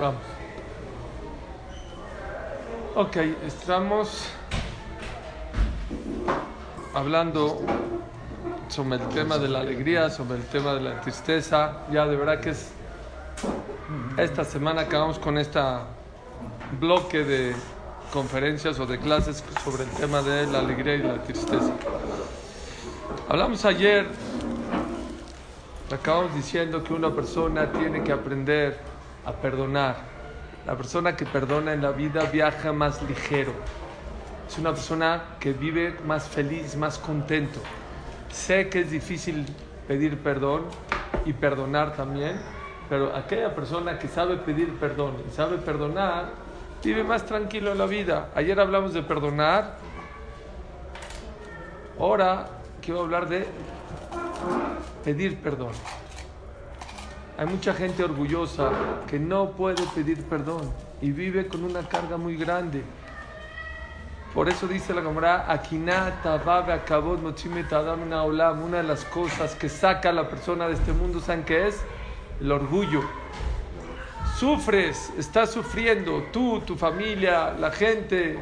Vamos. Ok, estamos hablando sobre el tema de la alegría, sobre el tema de la tristeza. Ya de verdad que es esta semana acabamos con este bloque de conferencias o de clases sobre el tema de la alegría y la tristeza. Hablamos ayer, acabamos diciendo que una persona tiene que aprender a perdonar. La persona que perdona en la vida viaja más ligero. Es una persona que vive más feliz, más contento. Sé que es difícil pedir perdón y perdonar también, pero aquella persona que sabe pedir perdón y sabe perdonar, vive más tranquilo en la vida. Ayer hablamos de perdonar, ahora quiero hablar de pedir perdón. Hay mucha gente orgullosa que no puede pedir perdón y vive con una carga muy grande. Por eso dice la Gemara, una de las cosas que saca a la persona de este mundo, ¿saben qué es? El orgullo. Sufres, estás sufriendo, tú, tu familia, la gente,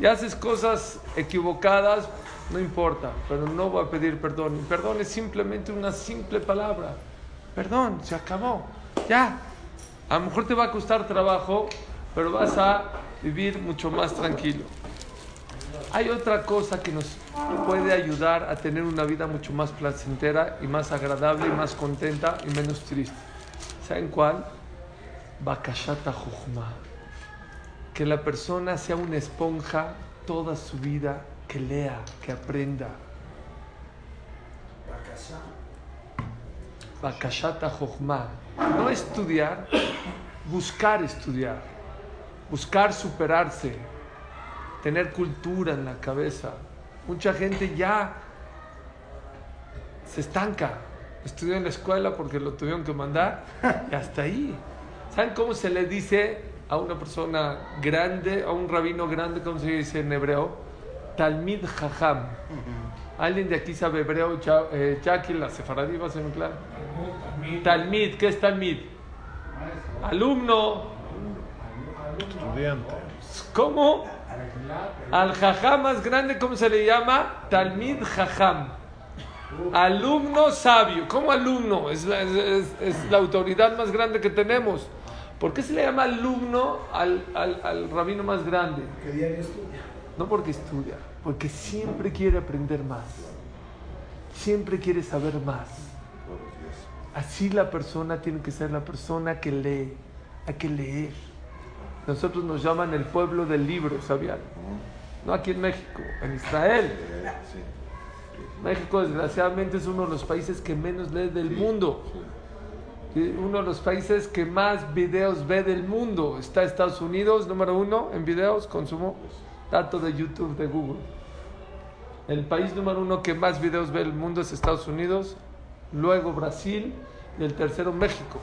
y haces cosas equivocadas, no importa, pero no voy a pedir perdón. perdón es simplemente una simple palabra. Perdón, se acabó. Ya. A lo mejor te va a costar trabajo, pero vas a vivir mucho más tranquilo. Hay otra cosa que nos puede ayudar a tener una vida mucho más placentera y más agradable y más contenta y menos triste. ¿Saben cuál? Bakashata Juhma. Que la persona sea una esponja toda su vida, que lea, que aprenda. Bakashata Jochma. No estudiar, buscar estudiar, buscar superarse, tener cultura en la cabeza. Mucha gente ya se estanca. Estudió en la escuela porque lo tuvieron que mandar y hasta ahí. ¿Saben cómo se le dice a una persona grande, a un rabino grande, cómo se dice en hebreo? Talmid Jajam. ¿Alguien de aquí sabe hebreo? Eh, Jackie, la sefaradí va a ser muy claro. Talmid, ¿qué es Talmid? Alumno. Estudiante. ¿Cómo? Al jajam más grande, ¿cómo se le llama? Talmid jajam. Alumno sabio. ¿Cómo alumno? Es la, es, la, autoridad más grande que tenemos. ¿Por qué se le llama alumno al, al, al rabino más grande? ¿Qué diario estudia? No porque estudia, porque siempre quiere aprender más. Siempre quiere saber más. Así la persona tiene que ser la persona que lee. Hay que leer. Nosotros nos llaman el pueblo del libro, ¿sabían? No aquí en México, en Israel. México desgraciadamente es uno de los países que menos lee del mundo. Uno de los países que más videos ve del mundo. Está Estados Unidos, número uno en videos, consumo dato de YouTube, de Google. El país número uno que más videos ve el mundo es Estados Unidos, luego Brasil y el tercero México.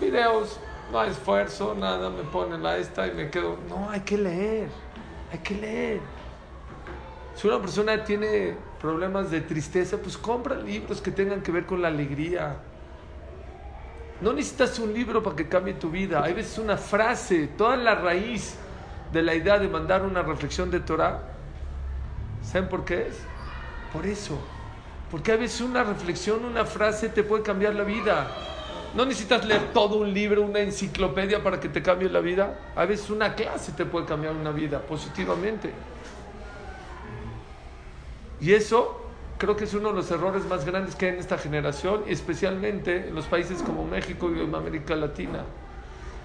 Videos, no hay esfuerzo, nada, me ponen la esta y me quedo. No, hay que leer, hay que leer. Si una persona tiene problemas de tristeza, pues compra libros que tengan que ver con la alegría. No necesitas un libro para que cambie tu vida. Hay veces una frase, toda la raíz de la idea de mandar una reflexión de Torah. ¿Saben por qué es? Por eso. Porque a veces una reflexión, una frase te puede cambiar la vida. No necesitas leer todo un libro, una enciclopedia para que te cambie la vida. A veces una clase te puede cambiar una vida positivamente. Y eso creo que es uno de los errores más grandes que hay en esta generación, especialmente en los países como México y en América Latina.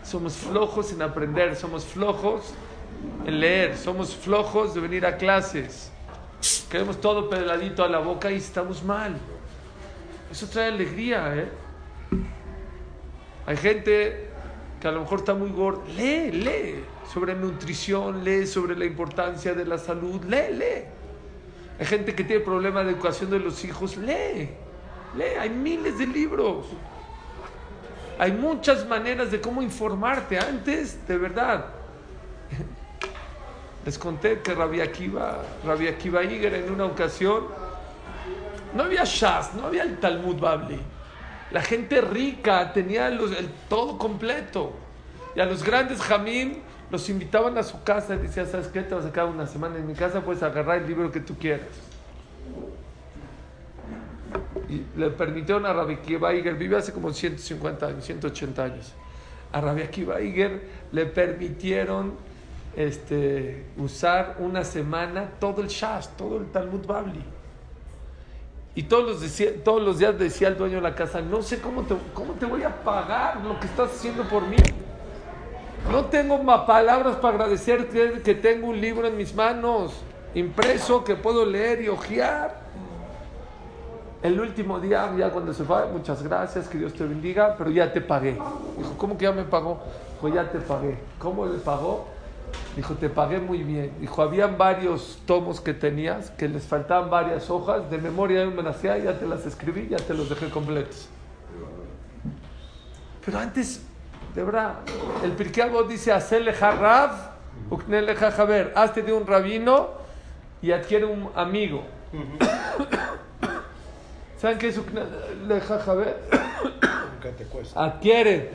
Somos flojos en aprender, somos flojos en leer, somos flojos de venir a clases. Queremos todo pedaladito a la boca y estamos mal. Eso trae alegría, ¿eh? Hay gente que a lo mejor está muy gorda. Lee, lee sobre nutrición, lee sobre la importancia de la salud, lee, lee. Hay gente que tiene problemas de educación de los hijos, lee, lee. Hay miles de libros. Hay muchas maneras de cómo informarte. Antes, de verdad, les conté que Rabbi Akiva, Iger en una ocasión, no había Shas, no había el Talmud Babli. La gente rica tenía el todo completo. Y a los grandes Jamim los invitaban a su casa y decían, ¿sabes qué? Te vas a quedar una semana en mi casa, puedes agarrar el libro que tú quieras. Y le permitieron a Rabbi Akiva Iger, vive hace como 150 años, 180 años. A Rabbi Akiva Iger le permitieron este, usar una semana todo el Shas, todo el Talmud Babli. Y todos los, decía, todos los días decía el dueño de la casa, no sé cómo te, cómo te voy a pagar lo que estás haciendo por mí. No tengo más palabras para agradecerte que tengo un libro en mis manos, impreso, que puedo leer y hojear. El último día, ya cuando se fue, muchas gracias, que Dios te bendiga, pero ya te pagué. Dijo, ¿cómo que ya me pagó? Pues ya te pagué. ¿Cómo le pagó? Dijo, te pagué muy bien. Dijo, habían varios tomos que tenías, que les faltaban varias hojas, de memoria de un menacía, ya te las escribí, ya te los dejé completos. Pero antes, de verdad, el Pirkeabo dice, hacele jarrab, uknele jajaber, hazte de un rabino y adquiere un amigo. ¿Saben qué es uknele jajaber? Adquiere.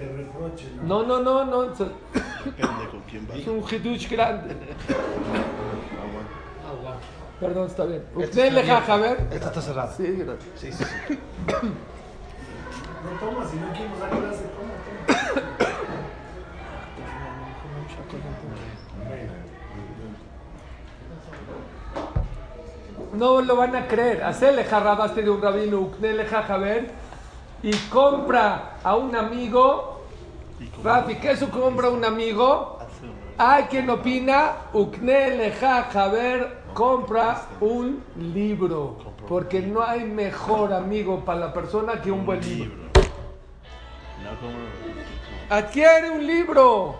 No, no, no, no. Depende con quién vas. Es un hidush grande. Perdón, está bien. Esta ¿Usted le jaja ver? Esta está cerrada. Sí, gracias. Sí, sí, sí. No toma, si no quiero sacar clase, toma, toma. No lo van a creer. Hacerle jarrabaste de un rabino, uknele jajaber, y compra a un amigo. Rafi, ¿qué es eso compra a un amigo? Hay quien opina, uknele jajaber, compra un libro. Porque no hay mejor amigo para la persona que un buen libro. Adquiere un libro.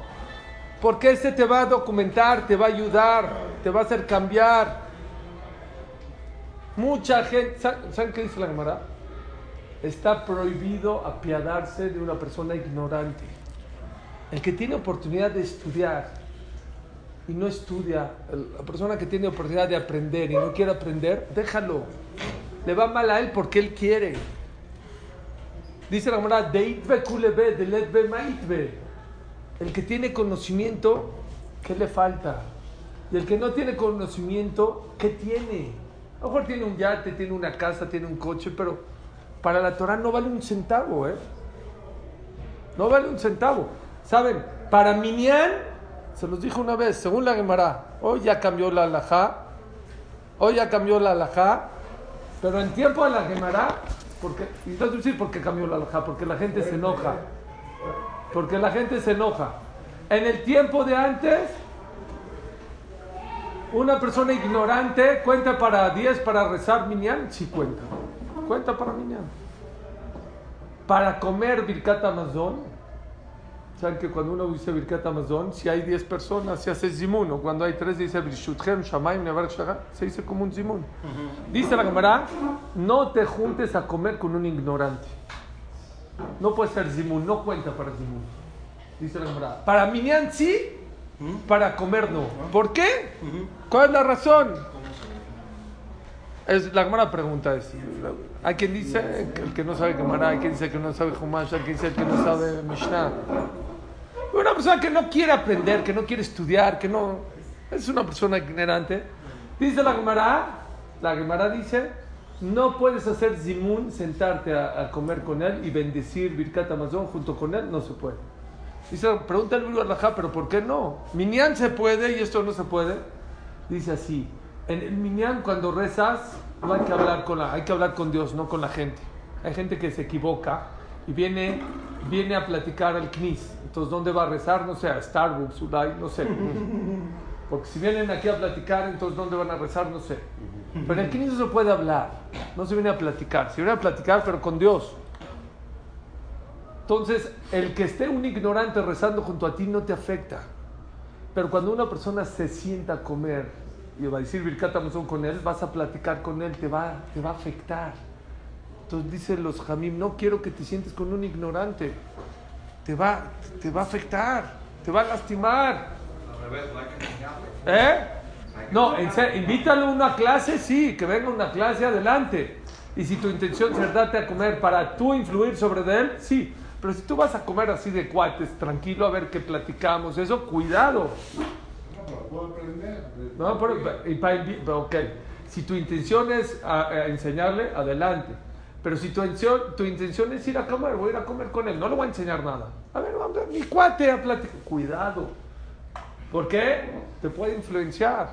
Porque este te va a documentar, te va a ayudar, te va a hacer cambiar. Mucha gente, ¿sa- ¿saben qué dice la Gemara? Está prohibido apiadarse de una persona ignorante. El que tiene oportunidad de estudiar y no estudia, la persona que tiene oportunidad de aprender y no quiere aprender, déjalo. Le va mal a él porque él quiere. Dice la Gemara, "Deitve kulebe, deletve maitve". El que tiene conocimiento, ¿qué le falta? Y el que no tiene conocimiento, ¿qué tiene? A lo mejor tiene un yate, tiene una casa, tiene un coche, pero para la Torah no vale un centavo, ¿eh? No vale un centavo. ¿Saben? Para Minyan, se los dijo una vez, según la Gemara, hoy ya cambió la alajá, hoy ya cambió la alajá, pero en tiempo de la Gemara, porque, y no decir por qué cambió la alajá, porque la gente se enoja. Porque la gente se enoja. En el tiempo de antes, una persona ignorante cuenta para 10 para rezar minyan, sí cuenta. Cuenta para minyan. Para comer Birkat Amazon, saben que cuando uno dice Birkat Amazon, si hay 10 personas se hace zimun, o cuando hay 3 dice Birshutchem, Shamaim, Nevar Shagah, se dice como un zimun. Dice la Gemara, no te juntes a comer con un ignorante. No puede ser zimun, no cuenta para zimun. Dice la Gemara. Para minyan sí, para comer no. ¿Por qué? ¿Cuál es la razón? Es, la Gemara pregunta es, hay quien dice el que no sabe Gemara, hay quien dice que no sabe Humash, hay quien dice el que no sabe Mishnah. Una persona que no quiere aprender, que no quiere estudiar, que no... Es una persona ignorante. Dice la Gemara, la Gemara dice, no puedes hacer zimun, sentarte a, a comer con él y bendecir Birkat Amazon junto con él, no se puede. Dice, pregunta el Alajá, pero ¿por qué no? Minyan se puede y esto no se puede. Dice así, en el Minyan cuando rezas, no hay que hablar con la, hay que hablar con Dios, no con la gente. Hay gente que se equivoca y viene, viene a platicar al Knis. Entonces, ¿dónde va a rezar? No sé, a Starbucks, Ulay, no sé. Porque si vienen aquí a platicar, entonces ¿dónde van a rezar? No sé. Pero el Knis no se puede hablar, no se viene a platicar. Se viene a platicar, pero con Dios. Entonces, el que esté un ignorante rezando junto a ti no te afecta. Pero cuando una persona se sienta a comer y va a decir Birkat con él, vas a platicar con él, te va, te va a afectar. Entonces dicen los Jamim, no quiero que te sientes con un ignorante. Te va, te va a afectar, te va a lastimar. ¿Eh? No, en serio, invítalo a una clase, sí, que venga una clase adelante. Y si tu intención es darte a comer para tú influir sobre él, sí. Pero si tú vas a comer así de cuates, tranquilo, a ver qué platicamos, eso, cuidado. No, pero puedo aprender. No, pero, pero, ok. Si tu intención es a- a enseñarle, adelante. Pero si tu intención, tu intención es ir a comer, voy a ir a comer con él, no le voy a enseñar nada. A ver, vamos mi cuate a platicar. Cuidado. ¿Por qué? Te puede influenciar.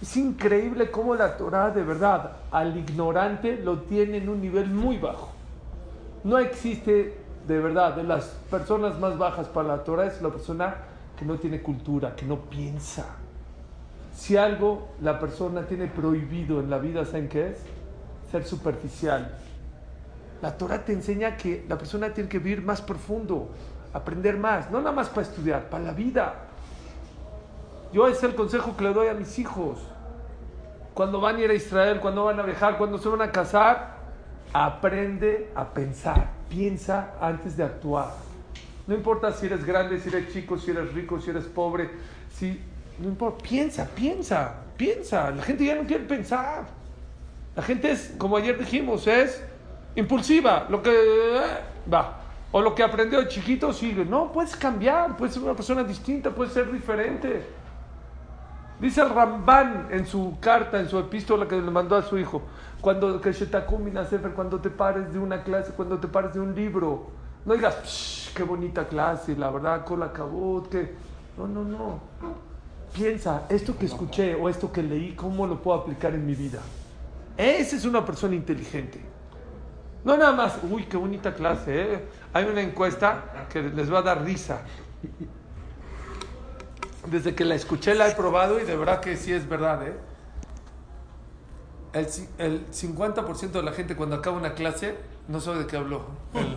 Es increíble cómo la Torah de verdad al ignorante lo tiene en un nivel muy bajo. No existe de verdad, de las personas más bajas para la Torah es la persona que no tiene cultura, que no piensa. Si algo la persona tiene prohibido en la vida, ¿saben qué es? Ser superficial. La Torah te enseña que la persona tiene que vivir más profundo, aprender más, no nada más para estudiar, para la vida. Yo ese es el consejo que le doy a mis hijos. Cuando van a ir a Israel, cuando van a viajar, cuando se van a casar, aprende a pensar. Piensa antes de actuar. No importa si eres grande, si eres chico, si eres rico, si eres pobre, si no importa, piensa, piensa, piensa. La gente ya no quiere pensar. La gente es, como ayer dijimos, es impulsiva, lo que eh, va. O lo que aprendió de chiquito sigue. No, puedes cambiar, puedes ser una persona distinta, puedes ser diferente. Dice el Ramban en su carta, en su epístola que le mandó a su hijo, cuando cuando te pares de una clase, cuando te pares de un libro, no digas, "Psh, qué bonita clase, la verdad, con la cabot, que no, no, no. Piensa, esto que escuché o esto que leí, ¿cómo lo puedo aplicar en mi vida? Esa es una persona inteligente. No nada más, uy, qué bonita clase, ¿eh? Hay una encuesta que les va a dar risa. Desde que la escuché la he probado y de verdad que sí es verdad, ¿eh? El, ci- el 50% de la gente cuando acaba una clase no sabe de qué habló. El-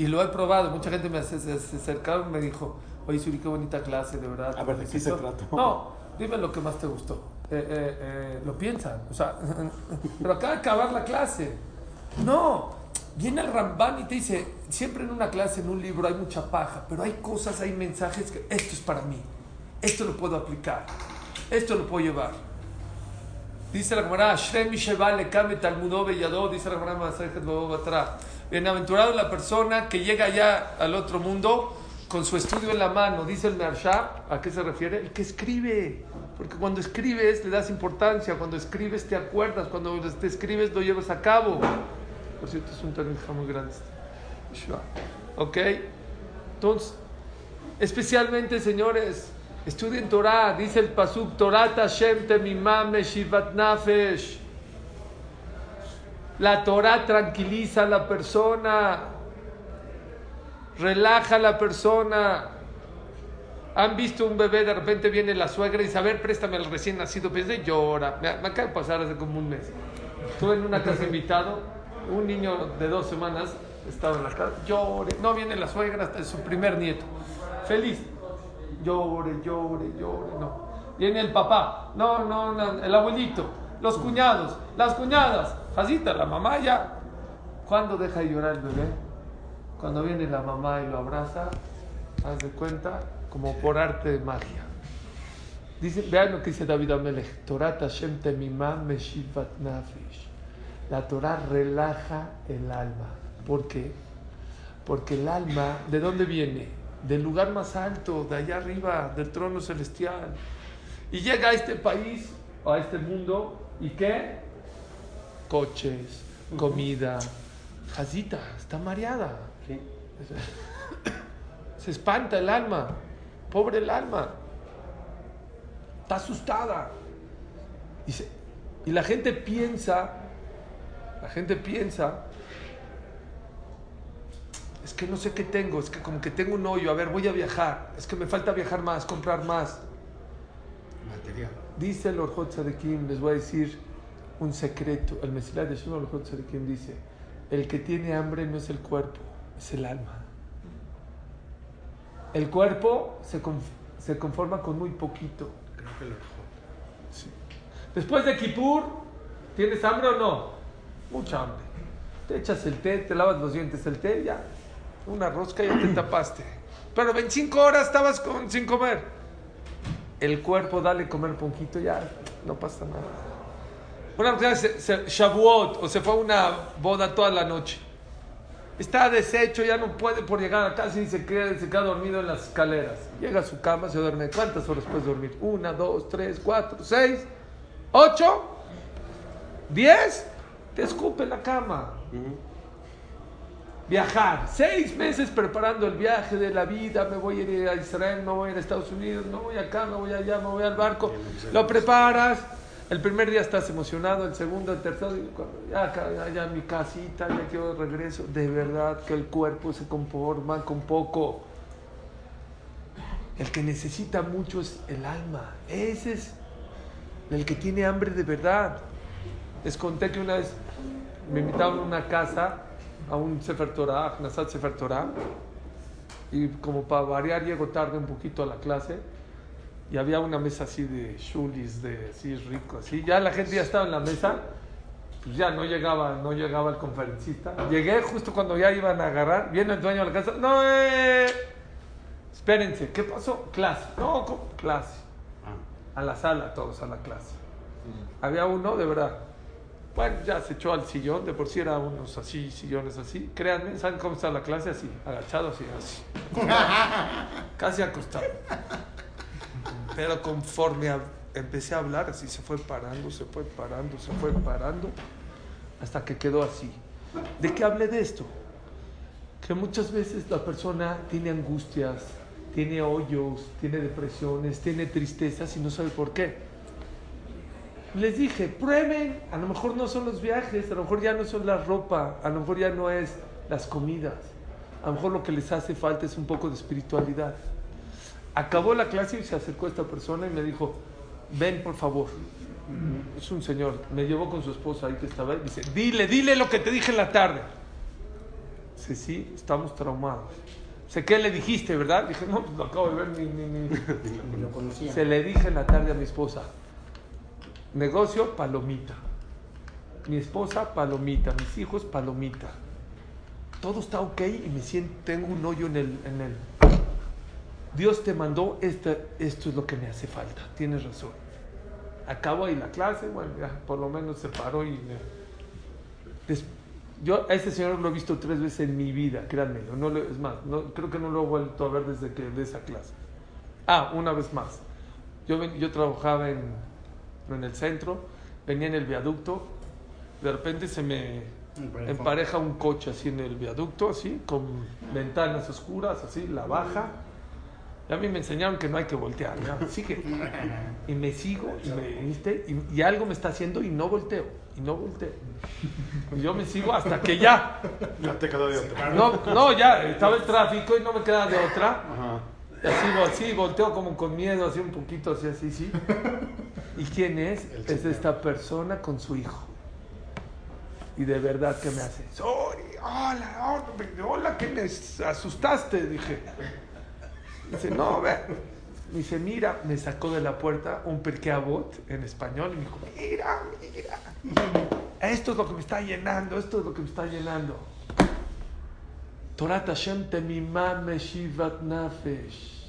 y lo he probado, mucha gente me se, se acercaron y me dijo, oye Suri, qué bonita clase, de verdad. A ver, ¿de qué se felicito". trató? No, dime lo que más te gustó. Eh, eh, eh, lo piensan, o sea, pero acaba de acabar la clase. No, viene el Ramban y te dice, siempre en una clase, en un libro hay mucha paja, pero hay cosas, hay mensajes que esto es para mí, esto lo puedo aplicar, esto lo puedo llevar. Dice la Gemara, Shrem Sheba le kame Talmudó Beyadó, dice la Gemara Masajet Babo Batra. Bienaventurado la persona que llega ya al otro mundo con su estudio en la mano. Dice el Mersha, ¿a qué se refiere? El que escribe. Porque cuando escribes le das importancia, cuando escribes te acuerdas, cuando te escribes lo llevas a cabo. Por cierto, es un término muy grande. este. ¿Ok? Entonces, especialmente, señores, estudien Torah. Dice el Pasuk, Torah Tashem Temimam Shivat Nafesh. La Torah tranquiliza a la persona, relaja a la persona. Han visto un bebé, de repente viene la suegra y dice, a ver, préstame al recién nacido, pues de llora. Me, me acaba de pasar hace como un mes. Estuve en una casa invitado, un niño de dos semanas estaba en la casa, llore. No, viene la suegra hasta su primer nieto. Feliz. Llore, llore, llore, no. Viene el papá, no, no, no, el abuelito, los cuñados, las cuñadas, Jacita, la mamá ya. ¿Cuándo deja de llorar el bebé? Cuando viene la mamá y lo abraza, haz de cuenta, como por arte de magia. Dice, vean lo que dice David Amelech, Torah Tashem Temimam Meshivat Nafesh. La Torah relaja el alma. ¿Por qué? Porque el alma, ¿de dónde viene? Del lugar más alto, de allá arriba, del trono celestial. Y llega a este país, a este mundo, ¿y qué? Coches, comida. Jazita, está mareada. Se espanta el alma. Pobre el alma. Está asustada. Y, se- y la gente piensa, la gente piensa, es que no sé qué tengo, es que como que tengo un hoyo, a ver, voy a viajar, es que me falta viajar más, comprar más. Material. Dice el Orjot Kim, les voy a decir un secreto. El Mesilat de Shimon Kim dice: El que tiene hambre no es el cuerpo, es el alma. El cuerpo se, conf- se conforma con muy poquito. Creo que lo dejó. Después de Kippur, ¿tienes hambre o no? Mucha hambre. Te echas el té, te lavas los dientes, el té, ya. Una rosca y ya te tapaste. Pero 25 horas estabas con- sin comer. El cuerpo, dale comer poquito, ya, no pasa nada. Una mujer se, se- Shavuot, o se fue a una boda toda la noche. Está deshecho, ya no puede por llegar a casa y se queda, se queda dormido en las escaleras. Llega a su cama, se duerme. ¿Cuántas horas puedes dormir? Una, dos, tres, cuatro, seis, ocho, diez. Te escupe la cama. Viajar, seis meses preparando el viaje de la vida. Me voy a ir a Israel, me voy a ir a Estados Unidos, me voy acá, me voy allá, me voy al barco. Lo preparas. El primer día estás emocionado, el segundo, el tercero, ya, ya, ya mi casita, ya quiero regreso. De verdad que el cuerpo se conforma con poco. El que necesita mucho es el alma. Ese es el que tiene hambre de verdad. Les conté que una vez me invitaron a una casa, a un Sefer Torah, a Sefer Torah, y como para variar llego tarde un poquito a la clase, y había una mesa así de shulis, de así rico, así, ya la gente ya estaba en la mesa, pues ya no llegaba, no llegaba el conferencista. Llegué justo cuando ya iban a agarrar, viene el dueño de la casa, no, eh, espérense, ¿qué pasó? Clase, no, ¿cómo? clase, a la sala todos, a la clase. Había uno, de verdad, bueno, ya se echó al sillón, de por sí eran unos así, sillones así. Créanme, ¿saben cómo está la clase? Así, agachado así, así. Casi acostado. Pero conforme empecé a hablar, así se fue parando, se fue parando, se fue parando, hasta que quedó así. ¿De qué hablé de esto? Que muchas veces la persona tiene angustias, tiene hoyos, tiene depresiones, tiene tristezas y no sabe por qué. Les dije, prueben, a lo mejor no son los viajes, a lo mejor ya no son la ropa, a lo mejor ya no es las comidas, a lo mejor lo que les hace falta es un poco de espiritualidad. Acabó la clase y se acercó esta persona y me dijo, ven por favor. Es un señor, me llevó con su esposa ahí que estaba ahí, dice, dile, dile lo que te dije en la tarde. Dice, sí, estamos traumados. Sé qué le dijiste, ¿verdad? Dije, no, pues lo acabo de ver, ni, ni, ni. Ni lo conocía. Se le dije en la tarde a mi esposa, negocio, palomita. Mi esposa, palomita. Mis hijos, palomita. Todo está ok y me siento, tengo un hoyo en el... En el Dios te mandó, esta, esto es lo que me hace falta. Tienes razón. Acabo ahí la clase, bueno, ya por lo menos se paró y me... Des- yo a este señor lo he visto tres veces en mi vida, créanmelo. No es más, no, creo que no lo he vuelto a ver desde que de esa clase. Ah, una vez más. Yo, ven- yo trabajaba en, en el centro, venía en el viaducto, de repente se me empareja un coche así en el viaducto, así, con ventanas oscuras, así, la baja. A mí me enseñaron que no hay que voltear, ¿no? Sigue. Y me sigo, y, me- ¿viste? Y- y algo me está haciendo y no volteo, y no volteo. Y yo me sigo hasta que ya. Ya te quedó de otra. No, no, ya, estaba el tráfico y no me queda de otra. Ajá. Y así, así, volteo como con miedo, así un poquito, así, así, sí. ¿Y quién es? Es esta persona con su hijo. Y de verdad que me hace, sorry, hola, hola, hola, que me asustaste, dije. Dice, no, ve. Me dice, mira, me sacó de la puerta un perqueabot en español y me dijo, mira, mira. Esto es lo que me está llenando, esto es lo que me está llenando. Torah Hashem temimah meshivat nafesh.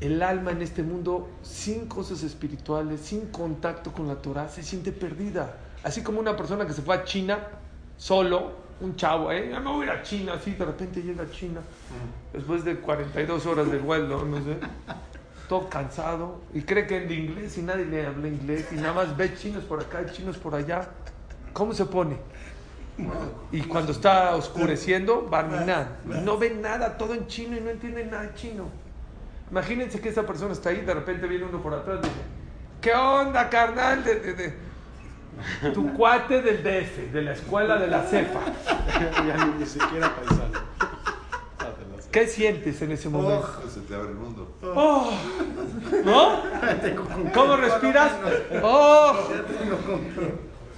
El alma en este mundo, sin cosas espirituales, sin contacto con la Torah, se siente perdida. Así como una persona que se fue a China solo, un chavo, ¿eh? Ya me voy a ir a China, así de repente llega a China, después de 42 horas de vuelo, no sé, todo cansado, y cree que en inglés y nadie le habla inglés, y nada más ve chinos por acá y chinos por allá. ¿Cómo se pone? Y cuando está oscureciendo, minar. No ve nada, todo en chino y no entiende nada de chino. Imagínense que esa persona está ahí, de repente viene uno por atrás y dice, ¿qué onda, carnal? De, de- de- Tu cuate del DF, de la escuela de la cefa. ya ni, ni siquiera paisano. ¿Qué sientes en ese momento? Se te abre el mundo. Oh, ¿No? ¿Cómo respiras? Oh.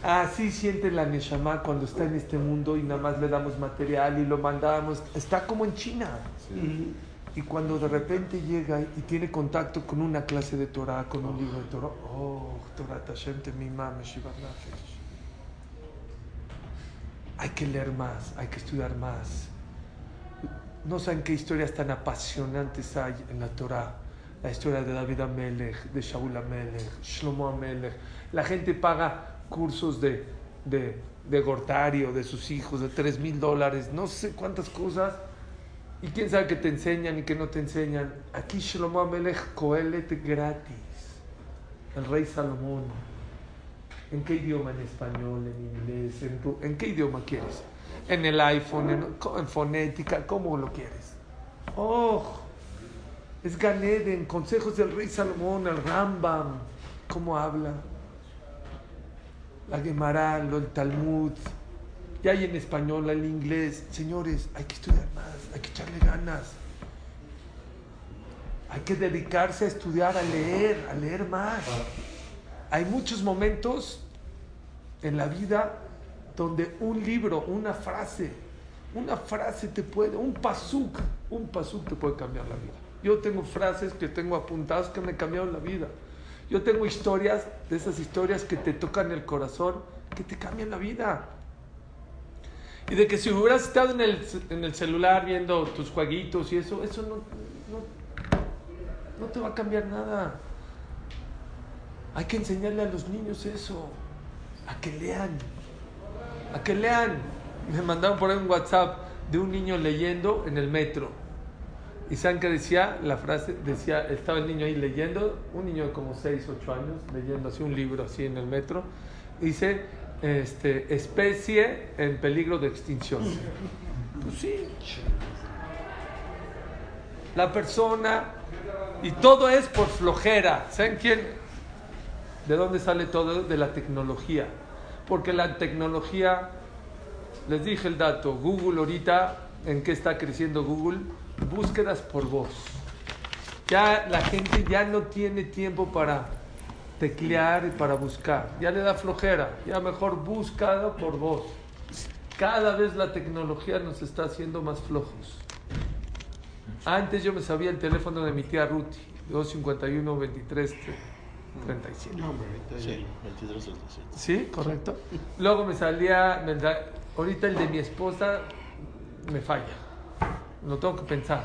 Así siente la Neshama cuando está en este mundo y nada más le damos material y lo mandamos. Está como en China. Y cuando de repente llega y tiene contacto con una clase de Torah, con un libro de Torah, oh, Torah Tashem Temimah Meshivat Nafesh. Hay que leer más, hay que estudiar más. No saben qué historias tan apasionantes hay en la Torah. La historia de David Amelech, de Shaul Amelech, Shlomo Amelech. La gente paga cursos de, de, de Gortario, de sus hijos, de 3 mil dólares, no sé cuántas cosas. Y quién sabe qué te enseñan y qué no te enseñan. Aquí Shlomo Amelech Coelet gratis. El rey Salomón. ¿En qué idioma? En español, en inglés, en, ru- ¿en qué idioma quieres? En el iPhone, en, en fonética, ¿cómo lo quieres? Oh, es Ganeden, consejos del rey Salomón, el Rambam, ¿cómo habla? La Gemara, el Talmud, ya hay en español, el inglés. Señores, hay que estudiar más, hay que echarle ganas. Hay que dedicarse a estudiar, a leer, a leer más. Hay muchos momentos en la vida donde un libro, una frase, una frase te puede, un pasuk, un pasuk te puede cambiar la vida. Yo tengo frases que tengo apuntadas que me cambiaron la vida. Yo tengo historias, de esas historias que te tocan el corazón, que te cambian la vida. Y de que si hubieras estado en el, en el celular viendo tus jueguitos y eso, eso no, no, no te va a cambiar nada. Hay que enseñarle a los niños eso, a que lean, a que lean. Me mandaron por ahí un WhatsApp de un niño leyendo en el metro. ¿Y qué decía? La frase decía, estaba el niño ahí leyendo, un niño de como 6, 8 años, leyendo así un libro así en el metro. Dice, este, especie en peligro de extinción. Pues sí. La persona, y todo es por flojera. ¿Saben quién? ¿De dónde sale todo? De la tecnología. Porque la tecnología, les dije el dato, Google ahorita, ¿en qué está creciendo Google? Búsquedas por voz. Ya la gente ya no tiene tiempo para teclear y para buscar. Ya le da flojera. Ya mejor buscado por voz. Cada vez la tecnología nos está haciendo más flojos. Antes yo me sabía el teléfono de mi tía Ruti, 251 23 37. No, hombre, ahorita ya- Sí, 23 37. ¿Sí? Correcto. Luego me salía, me da- ahorita el de mi esposa me falla. Lo tengo que pensar.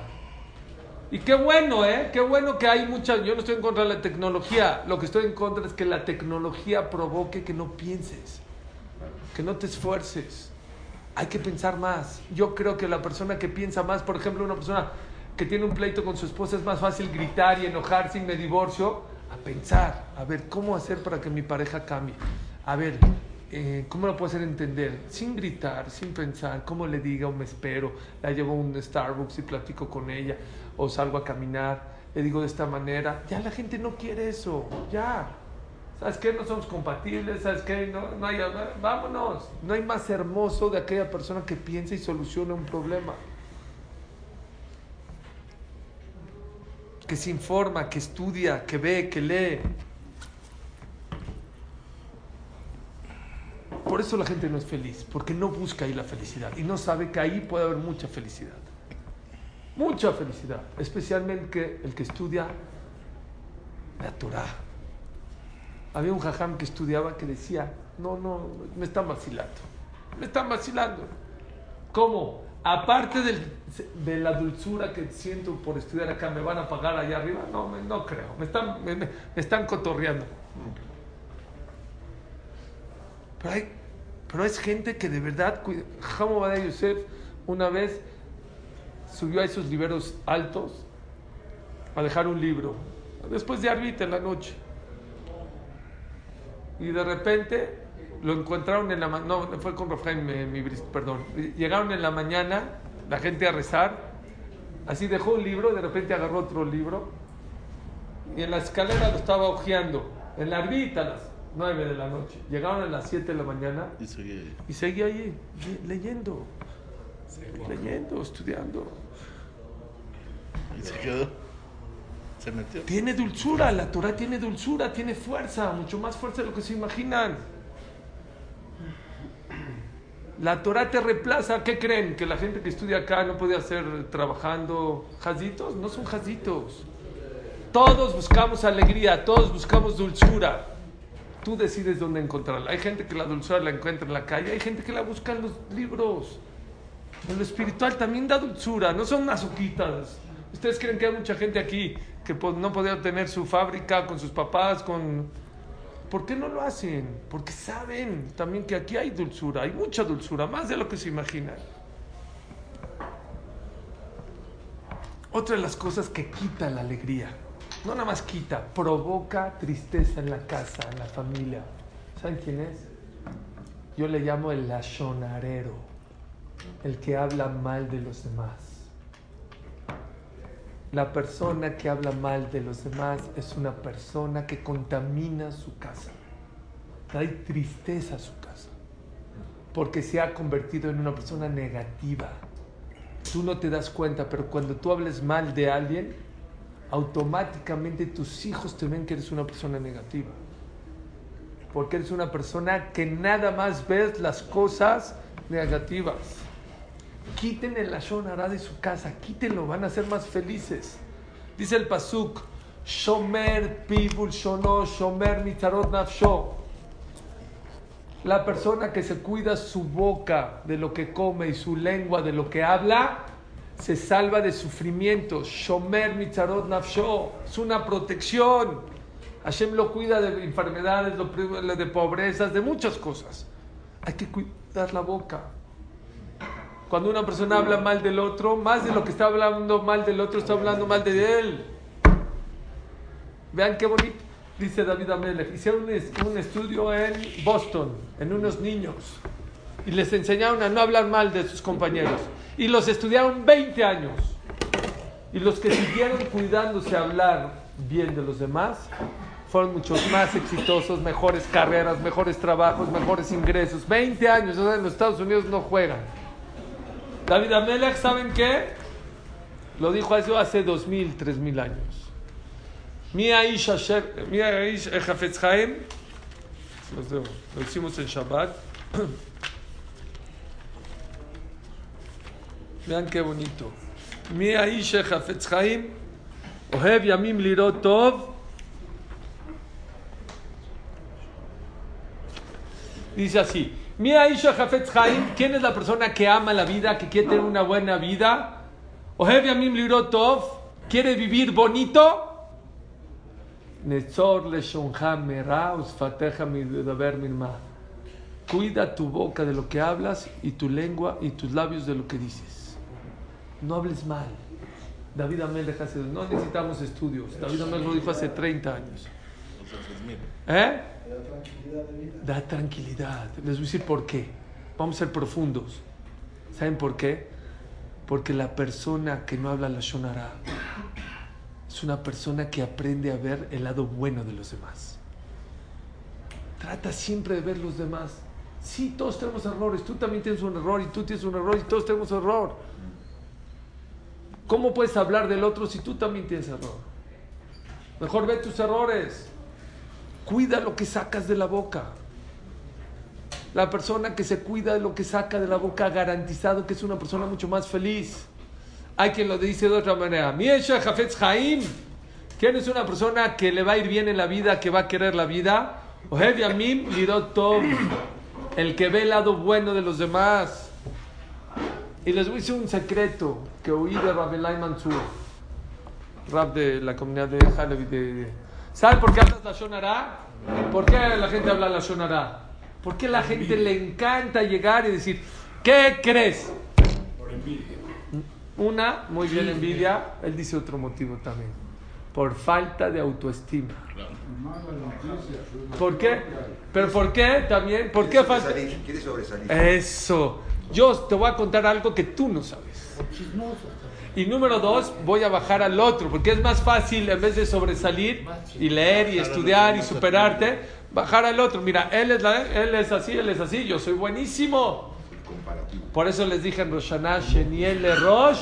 Y qué bueno, ¿eh? Qué bueno que hay mucha... Yo no estoy en contra de la tecnología. Lo que estoy en contra es que la tecnología provoque que no pienses, que no te esfuerces. Hay que pensar más. Yo creo que la persona que piensa más, por ejemplo, una persona que tiene un pleito con su esposa, es más fácil gritar y enojarse y me divorcio, a pensar, a ver, ¿cómo hacer para que mi pareja cambie? A ver, eh, ¿cómo lo puedo hacer entender? Sin gritar, sin pensar, ¿cómo le diga o me espero? La llevo a un Starbucks y platico con ella, o salgo a caminar, le digo de esta manera. Ya la gente no quiere eso, ya. ¿Sabes qué? No somos compatibles, ¿sabes qué? No, no hay, vámonos. No hay más hermoso de aquella persona que piensa y soluciona un problema. Que se informa, que estudia, que ve, que lee. Por eso la gente no es feliz, porque no busca ahí la felicidad y no sabe que ahí puede haber mucha felicidad. Mucha felicidad, especialmente el que estudia la Torah. Había un jajam que estudiaba que decía, no, no, me están vacilando, me están vacilando. ¿Cómo? Aparte de la dulzura que siento por estudiar acá, ¿me van a pagar allá arriba? No, me- no creo, me están, me, están cotorreando. Pero, hay, pero es gente que de verdad, Obadiah Yosef una vez subió a esos liberos altos a dejar un libro, después de Arbita en la noche. Y de repente lo encontraron en la mañana, no, fue con Rafael, mi, mi perdón, llegaron en la mañana, la gente a rezar, así dejó un libro, de repente agarró otro libro, y en la escalera lo estaba hojeando, en la arbita a las 9 de la noche, llegaron a las 7 de la mañana Y sigue. y seguía allí, le- leyendo, leyendo, estudiando. Y se quedó. Se metió. Tiene dulzura, la Torah tiene dulzura, tiene fuerza, mucho más fuerza de lo que se imaginan. La Torah te reemplaza. ¿Qué creen? ¿Que la gente que estudia acá no puede hacer trabajando jazitos? No son jazitos. Todos buscamos alegría, todos buscamos dulzura. Tú decides dónde encontrarla. Hay gente que la dulzura la encuentra en la calle, hay gente que la busca en los libros. En lo espiritual también da dulzura, no son masoquitas. ¿Ustedes creen que hay mucha gente aquí que no podía tener su fábrica con sus papás, con ¿Por qué no lo hacen? Porque saben también que aquí hay dulzura, hay mucha dulzura, más de lo que se imaginan. Otra de las cosas que quita la alegría, no nada más quita, provoca tristeza en la casa, en la familia. ¿Saben quién es? Yo le llamo el lachonarero, el que habla mal de los demás. La persona que habla mal de los demás es una persona que contamina su casa. Trae tristeza a su casa. Porque se ha convertido en una persona negativa. Tú no te das cuenta, pero cuando tú hables mal de alguien, automáticamente tus hijos te ven que eres una persona negativa. Porque eres una persona que nada más ves las cosas negativas. Quiten el Lashon Hara de su casa, quítenlo, van a ser más felices. Dice el Pasuk, Shomer Pibul Shono, Shomer Mitzarot Nafsho. La persona que se cuida su boca de lo que come y su lengua de lo que habla, se salva de sufrimientos. Shomer Mitzarot Nafsho. Es una protección. Hashem lo cuida de enfermedades, de pobrezas, de muchas cosas. Hay que cuidar la boca. Cuando una persona habla mal del otro, más de lo que está hablando mal del otro, está hablando mal de él. Vean qué bonito, dice David Amelech. Hicieron un, un estudio en Boston, en unos niños, y les enseñaron a no hablar mal de sus compañeros. Y los estudiaron 20 años. Y los que siguieron cuidándose a hablar bien de los demás, fueron muchos más exitosos, mejores carreras, mejores trabajos, mejores ingresos. 20 años, o sea, en los Estados Unidos no juegan. David Amelech, ¿saben qué? Lo dijo eso hace dos mil, tres mil años. Mi Aish Asher- mi Aish Ejafetz Haim, lo hicimos en Shabbat. Vean qué bonito. Mi Aish Ejafetz Haim, Ohev Yamim Lirot Tov, Dice así, Mia Isha Jafetz Haim, ¿quién es la persona que ama la vida, que quiere tener una buena vida? Ohev Yamim Lirot Tov, ¿quiere vivir bonito? Midaber minma. Cuida tu boca de lo que hablas y tu lengua y tus labios de lo que dices. No hables mal. David Amelech hace, no necesitamos estudios. David Amelech lo dijo hace 30 años. ¿Eh? Da tranquilidad. Les voy a decir por qué. Vamos a ser profundos. ¿Saben por qué? Porque la persona que no habla la shonara es una persona que aprende a ver el lado bueno de los demás. Trata siempre de ver los demás. Sí, todos tenemos errores. Tú también tienes un error y tú tienes un error y todos tenemos error. ¿Cómo puedes hablar del otro si tú también tienes error? Mejor ve tus errores. Cuida lo que sacas de la boca. La persona que se cuida de lo que saca de la boca garantizado que es una persona mucho más feliz. Hay quien lo dice de otra manera. Miesha Jafetz Haim. ¿Quién es una persona que le va a ir bien en la vida, que va a querer la vida? Ohev Yamim Lirot Tov. El que ve el lado bueno de los demás. Y les voy a decir un secreto que oí de Rabelai Mansur, rap de la comunidad de Halevi. De... ¿Saben por qué hablas la Shonara? ¿Por qué la gente habla la Shonara? ¿Por qué la gente le encanta llegar y decir, ¿qué crees? Una, muy bien, envidia. Él dice otro motivo también. Por falta de autoestima. ¿Por qué? ¿Pero por qué también? ¿Por qué falta? quiere sobresalir. Eso. Yo te voy a contar algo que tú no sabes. Y número dos, voy a bajar al otro, porque es más fácil en vez de sobresalir y leer y estudiar y superarte, bajar al otro. Mira, él es, la- él es así, él es así, yo soy buenísimo. Por eso les dije en Roshaná, Sheniel le Rosh,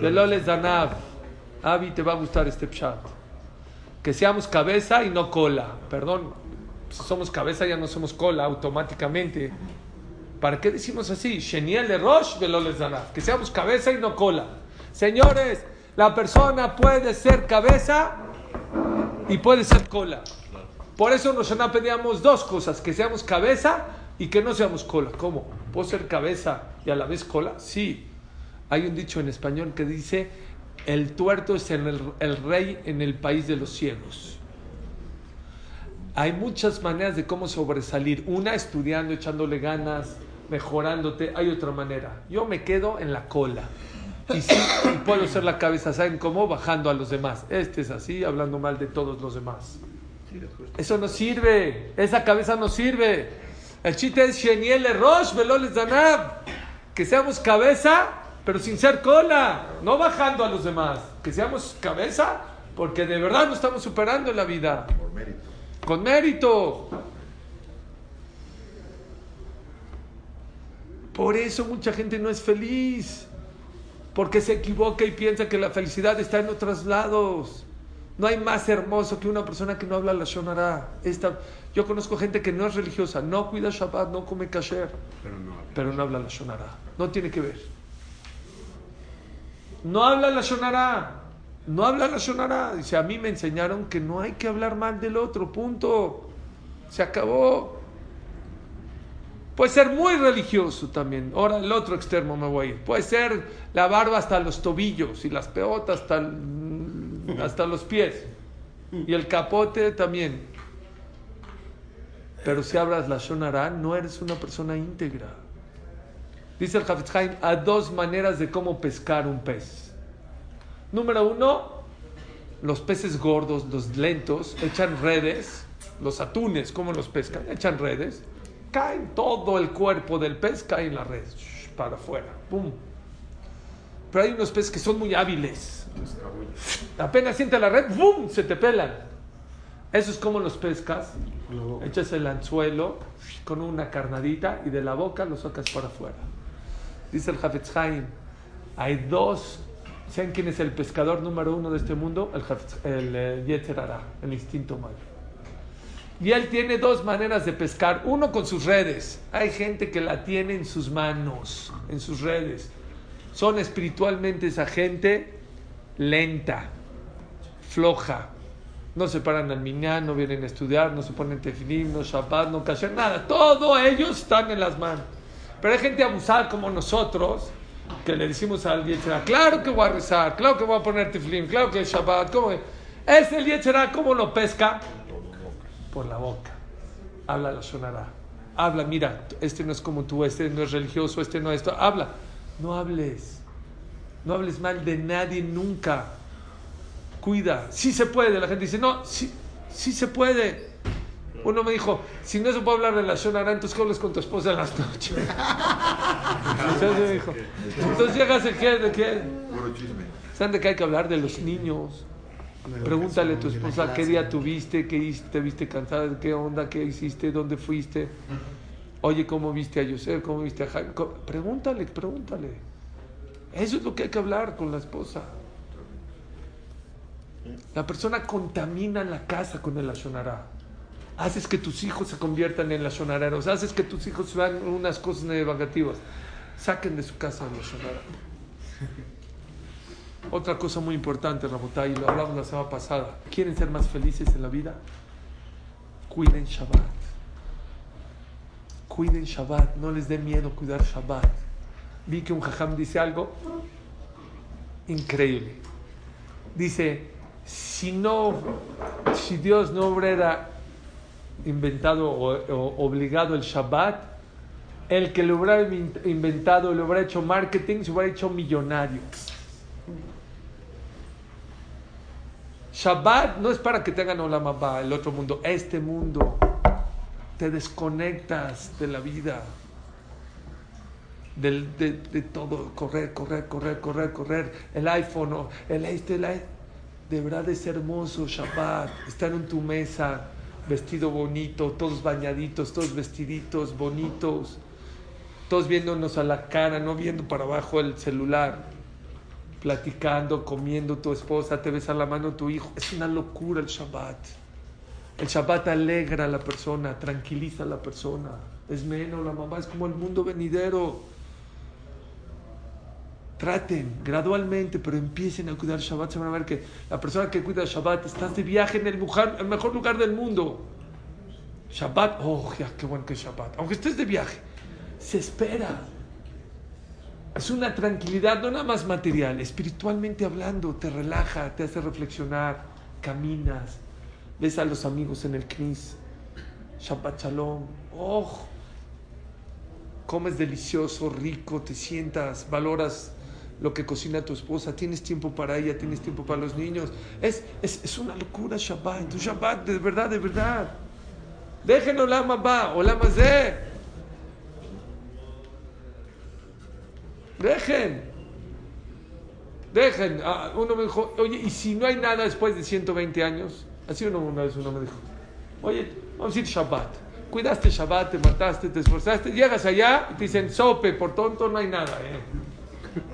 de Loles Danav. Avi, te va a gustar este pshat. Que seamos cabeza y no cola. Perdón, si somos cabeza ya no somos cola automáticamente. ¿Para qué decimos así? Sheniel le rosh velo le zanav. Que seamos cabeza y no cola. Señores, la persona puede ser cabeza y puede ser cola. Por eso nosotros pedíamos dos cosas, que seamos cabeza y que no seamos cola. ¿Cómo? ¿Puedo ser cabeza y a la vez cola? Sí. Hay un dicho en español que dice, el tuerto es el, el rey en el país de los ciegos. Hay muchas maneras de cómo sobresalir. Una, estudiando, echándole ganas, mejorándote. Hay otra manera. Yo me quedo en la cola. Y sí, y puedo ser la cabeza, ¿saben cómo? Bajando a los demás. Este es así, hablando mal de todos los demás. Eso no sirve. Esa cabeza no sirve. El chiste es Sheniel Rosh Veloles Danab. Que seamos cabeza, pero sin ser cola. No bajando a los demás. Que seamos cabeza, porque de verdad nos estamos superando en la vida. Por mérito. Con mérito. Por eso mucha gente no es feliz. Porque se equivoca y piensa que la felicidad está en otros lados. No hay más hermoso que una persona que no habla la Shonara. Esta, yo conozco gente que no es religiosa, no cuida Shabbat, no come kasher, Pero no. pero no habla la Shonara. No tiene que ver. No habla la Shonara. No habla la Shonara. Dice, a mí me enseñaron que no hay que hablar mal del otro, punto. Se acabó. Puede ser muy religioso también. Ahora el otro extremo me voy a ir. Puede ser la barba hasta los tobillos y las peotas hasta, el- hasta los pies. Y el capote también. Pero si hablas la Shonara, no eres una persona íntegra. Dice el Hafez Haim, hay dos maneras de cómo pescar un pez. Número uno, los peces gordos, los lentos, echan redes, los atunes, ¿cómo los pescan? Echan redes, caen todo el cuerpo del pez, cae en la red, para afuera, ¡pum! Pero hay unos peces que son muy hábiles, apenas siente la red, ¡bum! se te pelan. Eso es como los pescas, echas el anzuelo con una carnadita y de la boca lo sacas para afuera. Dice el Hafetz Haim, hay dos, ¿saben quién es el pescador número uno de este mundo? El, Hafetz- el eh, Yetzer Hara, el instinto malo. Y él tiene dos maneras de pescar. Uno con sus redes. Hay gente que la tiene en sus manos, en sus redes. Son espiritualmente esa gente lenta, floja. No se paran al minyan, no vienen a estudiar, no se ponen tefilim, no shabbat, no kasher, nada. Todo ellos están en las manos. Pero hay gente abusada como nosotros, que le decimos al Yetzirah, claro que voy a rezar, claro que voy a poner tefilim, claro que es shabbat. ¿cómo? Es el Yetzirah, ¿cómo lo pesca? Por la boca. Habla la sonará. Habla, mira, este no es como tú, este no es religioso, este no es esto. Habla. No hables. No hables mal de nadie nunca. Cuida. Sí se puede. La gente dice, no, sí, sí se puede. Uno me dijo, si no se puede hablar de la Shonara, entonces ¿qué hablas con tu esposa en las noches? Entonces dijo, entonces llegas de qué, de qué. Puro chisme. ¿Saben de qué hay que hablar? De los niños. Pregúntale a tu esposa qué día tuviste, qué hiciste, te viste cansada, qué onda, qué hiciste, dónde fuiste. Oye, ¿cómo viste a Yosef? ¿Cómo viste a Jaime? Pregúntale, pregúntale. Eso es lo que hay que hablar con la esposa. La persona contamina la casa con el ashonará. Haces que tus hijos se conviertan en ashonareros. Haces que tus hijos vean unas cosas negativas. Saquen de su casa el ashonará. Otra cosa muy importante, Rabotay, y lo hablamos la semana pasada. ¿Quieren ser más felices en la vida? Cuiden Shabbat. Cuiden Shabbat. No les dé miedo cuidar Shabbat. Vi que un jajam dice algo increíble. Dice, si no, si Dios no hubiera inventado o, o obligado el Shabbat, el que lo hubiera in- inventado, le hubiera hecho marketing, se hubiera hecho millonario. Shabbat no es para que tengan Olam Abba, el otro mundo, este mundo. Te desconectas de la vida, del- de, de todo, correr, correr, correr, correr, correr, el iPhone, el este, el i- De verdad es hermoso Shabbat, estar en tu mesa, vestido bonito, todos bañaditos, todos vestiditos, bonitos, todos viéndonos a la cara, no viendo para abajo el celular platicando, comiendo tu esposa, te besa la mano tu hijo. Es una locura el Shabbat. El Shabbat alegra a la persona, tranquiliza a la persona. Es menos, la mamá es como el mundo venidero. Traten gradualmente, pero empiecen a cuidar Shabbat. Se van a ver que la persona que cuida Shabbat, estás de viaje en el, el mejor lugar del mundo. Shabbat, oh, ya, qué bueno que es Shabbat. Aunque estés de viaje, se espera. Es una tranquilidad, no nada más material, espiritualmente hablando, te relaja, te hace reflexionar, caminas, ves a los amigos en el knis, Shabbat Shalom, oh, comes delicioso, rico, te sientas, valoras lo que cocina tu esposa, tienes tiempo para ella, tienes tiempo para los niños. Es, es, es una locura Shabbat, tu Shabbat de verdad, de verdad. Déjenlo la mamá o la Dejen. Dejen. Ah, uno me dijo, oye, ¿y si no hay nada después de 120 años? Así uno, una vez uno me dijo, oye, vamos a ir Shabbat. Cuidaste Shabbat, te mataste, te esforzaste. Llegas allá y te dicen, sope, por tonto no hay nada. ¿eh?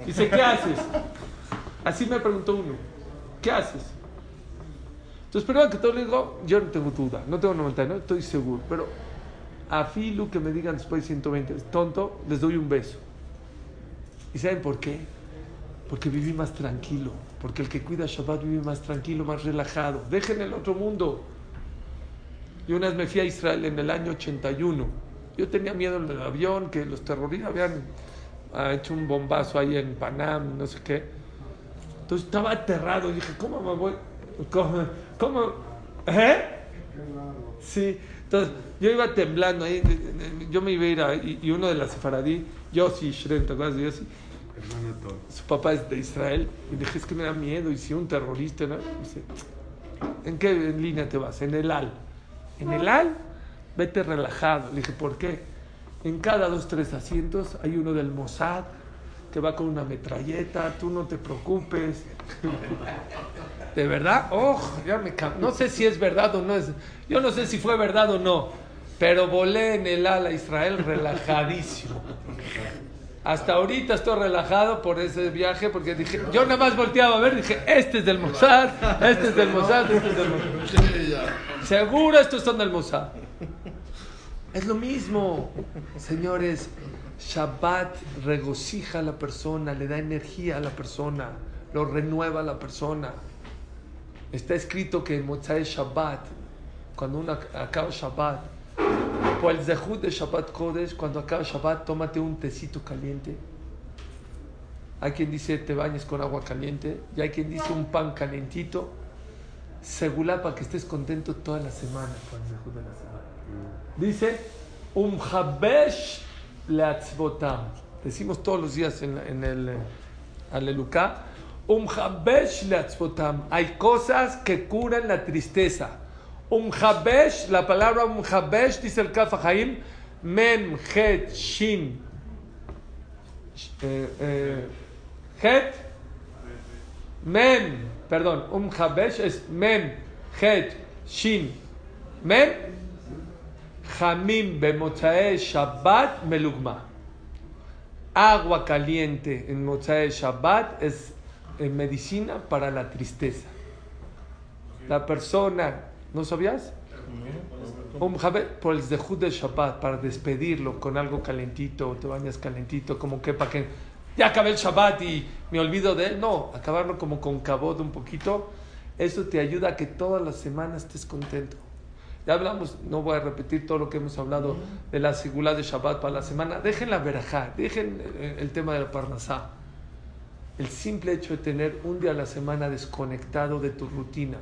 Dice, ¿qué haces? Así me preguntó uno, ¿qué haces? Entonces, perdón que todo le digo, yo no tengo duda, no tengo 99, estoy seguro, pero a Filu que me digan después de 120, es tonto, les doy un beso. ¿Y saben por qué? Porque viví más tranquilo, porque el que cuida Shabbat vive más tranquilo, más relajado. Dejen el otro mundo. Yo una vez me fui a Israel en el año 81. Yo tenía miedo en el avión, que los terroristas habían ah, hecho un bombazo ahí en Panam, no sé qué. Entonces estaba aterrado dije, ¿cómo me voy? ¿Cómo? cómo? ¿Eh? Sí. Entonces yo iba temblando ahí, yo me iba a ir a, y, y uno de las sefaradí, Yossi Shren, ¿te acuerdas de Yossi? Hermano todo. Su papá es de Israel. Y dije, es que me da miedo. Y si un terrorista, ¿no? Dice, ¿en qué línea te vas? En el AL. En el AL, vete relajado. Le dije, ¿por qué? En cada dos, tres asientos hay uno del Mossad que va con una metralleta. Tú no te preocupes. ¿De verdad? Oh, ya me No sé si es verdad o no es. Yo no sé si fue verdad o no. Pero volé en el ala Israel relajadísimo. Hasta ahorita estoy relajado por ese viaje porque dije, yo nada más volteaba a ver, dije, este es del Mossad, este es del Mossad, este es del Mossad. Seguro estos son del Mossad. Es lo mismo, señores. Shabbat regocija a la persona, le da energía a la persona, lo renueva a la persona. Está escrito que en Motzai Shabbat, cuando uno ac- acaba Shabbat, por el zehut de Shabbat Kodesh, cuando acaba Shabbat, tómate un tecito caliente. Hay quien dice te bañes con agua caliente, y hay quien dice un pan calentito. Segula para que estés contento toda la semana el la semana. Dice, um habesh leatzvotam. Decimos todos los días en, en el eh, Aleluca. Um. Hay cosas que curan la tristeza. Um la palabra um habesh, dice el Kaf Haim, mem, het, shin. Eh, eh, het, mem, perdón, um habesh es mem, het, shin. Mem, Jamim bemochae Shabbat melugma. Agua caliente en mochae Shabbat es eh, medicina para la tristeza. La persona, ¿no sabías? Un por el zehut de Shabbat, para despedirlo con algo calentito, te bañas calentito, como que para que ya acabé el Shabbat y me olvido de él. No, acabarlo como con cabot un poquito. Eso te ayuda a que todas las semanas estés contento. Ya hablamos, no voy a repetir todo lo que hemos hablado de la segula de Shabbat para la semana. Dejen la verajá, dejen el, el tema de la parnasá. El simple hecho de tener un día a la semana desconectado de tu rutina,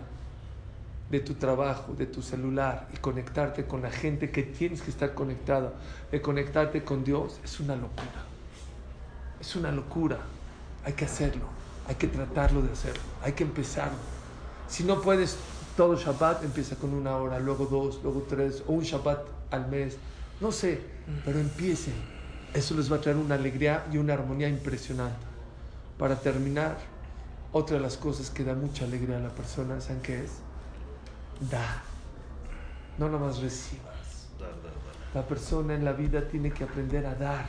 de tu trabajo, de tu celular y conectarte con la gente que tienes que estar conectado, de conectarte con Dios, es una locura. Es una locura. Hay que hacerlo, hay que tratarlo de hacerlo, hay que empezarlo. Si no puedes todo Shabbat, empieza con una hora, luego dos, luego tres, o un Shabbat al mes. No sé, pero empiecen. Eso les va a traer una alegría y una armonía impresionante. Para terminar, otra de las cosas que da mucha alegría a la persona, ¿saben qué es? Da. No nada más recibas. La persona en la vida tiene que aprender a dar.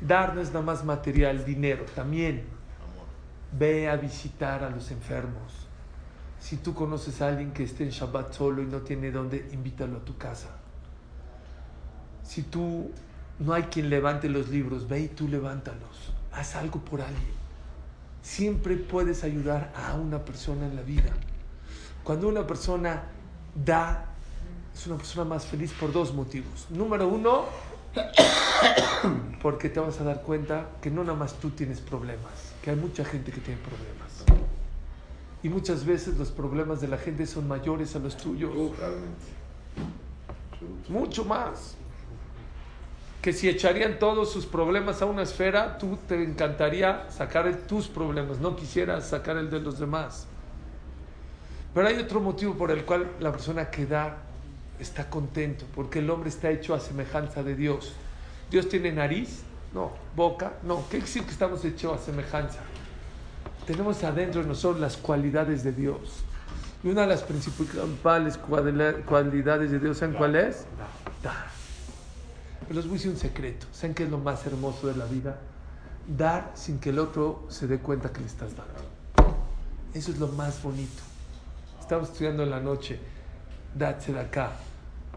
Dar no es nada más material, dinero, también. Ve a visitar a los enfermos. Si tú conoces a alguien que esté en Shabbat solo y no tiene dónde, invítalo a tu casa. Si tú no hay quien levante los libros, ve y tú levántalos. Haz algo por alguien. Siempre puedes ayudar a una persona en la vida. Cuando una persona da, es una persona más feliz por dos motivos. Número uno, porque te vas a dar cuenta que no nada más tú tienes problemas, que hay mucha gente que tiene problemas. Y muchas veces los problemas de la gente son mayores a los tuyos. Mucho más. Que si echarían todos sus problemas a una esfera, tú te encantaría sacar tus problemas, no quisieras sacar el de los demás. Pero hay otro motivo por el cual la persona que da está contento, porque el hombre está hecho a semejanza de Dios. Dios tiene nariz, no, boca, no. ¿Qué decir que estamos hechos a semejanza? Tenemos adentro de nosotros las cualidades de Dios. Y una de las principales cualidades de Dios, ¿saben cuál es? Dar. Pero les voy a decir un secreto. ¿Saben qué es lo más hermoso de la vida? Dar sin que el otro se dé cuenta que le estás dando. Eso es lo más bonito. Estamos estudiando en la noche. Dad acá.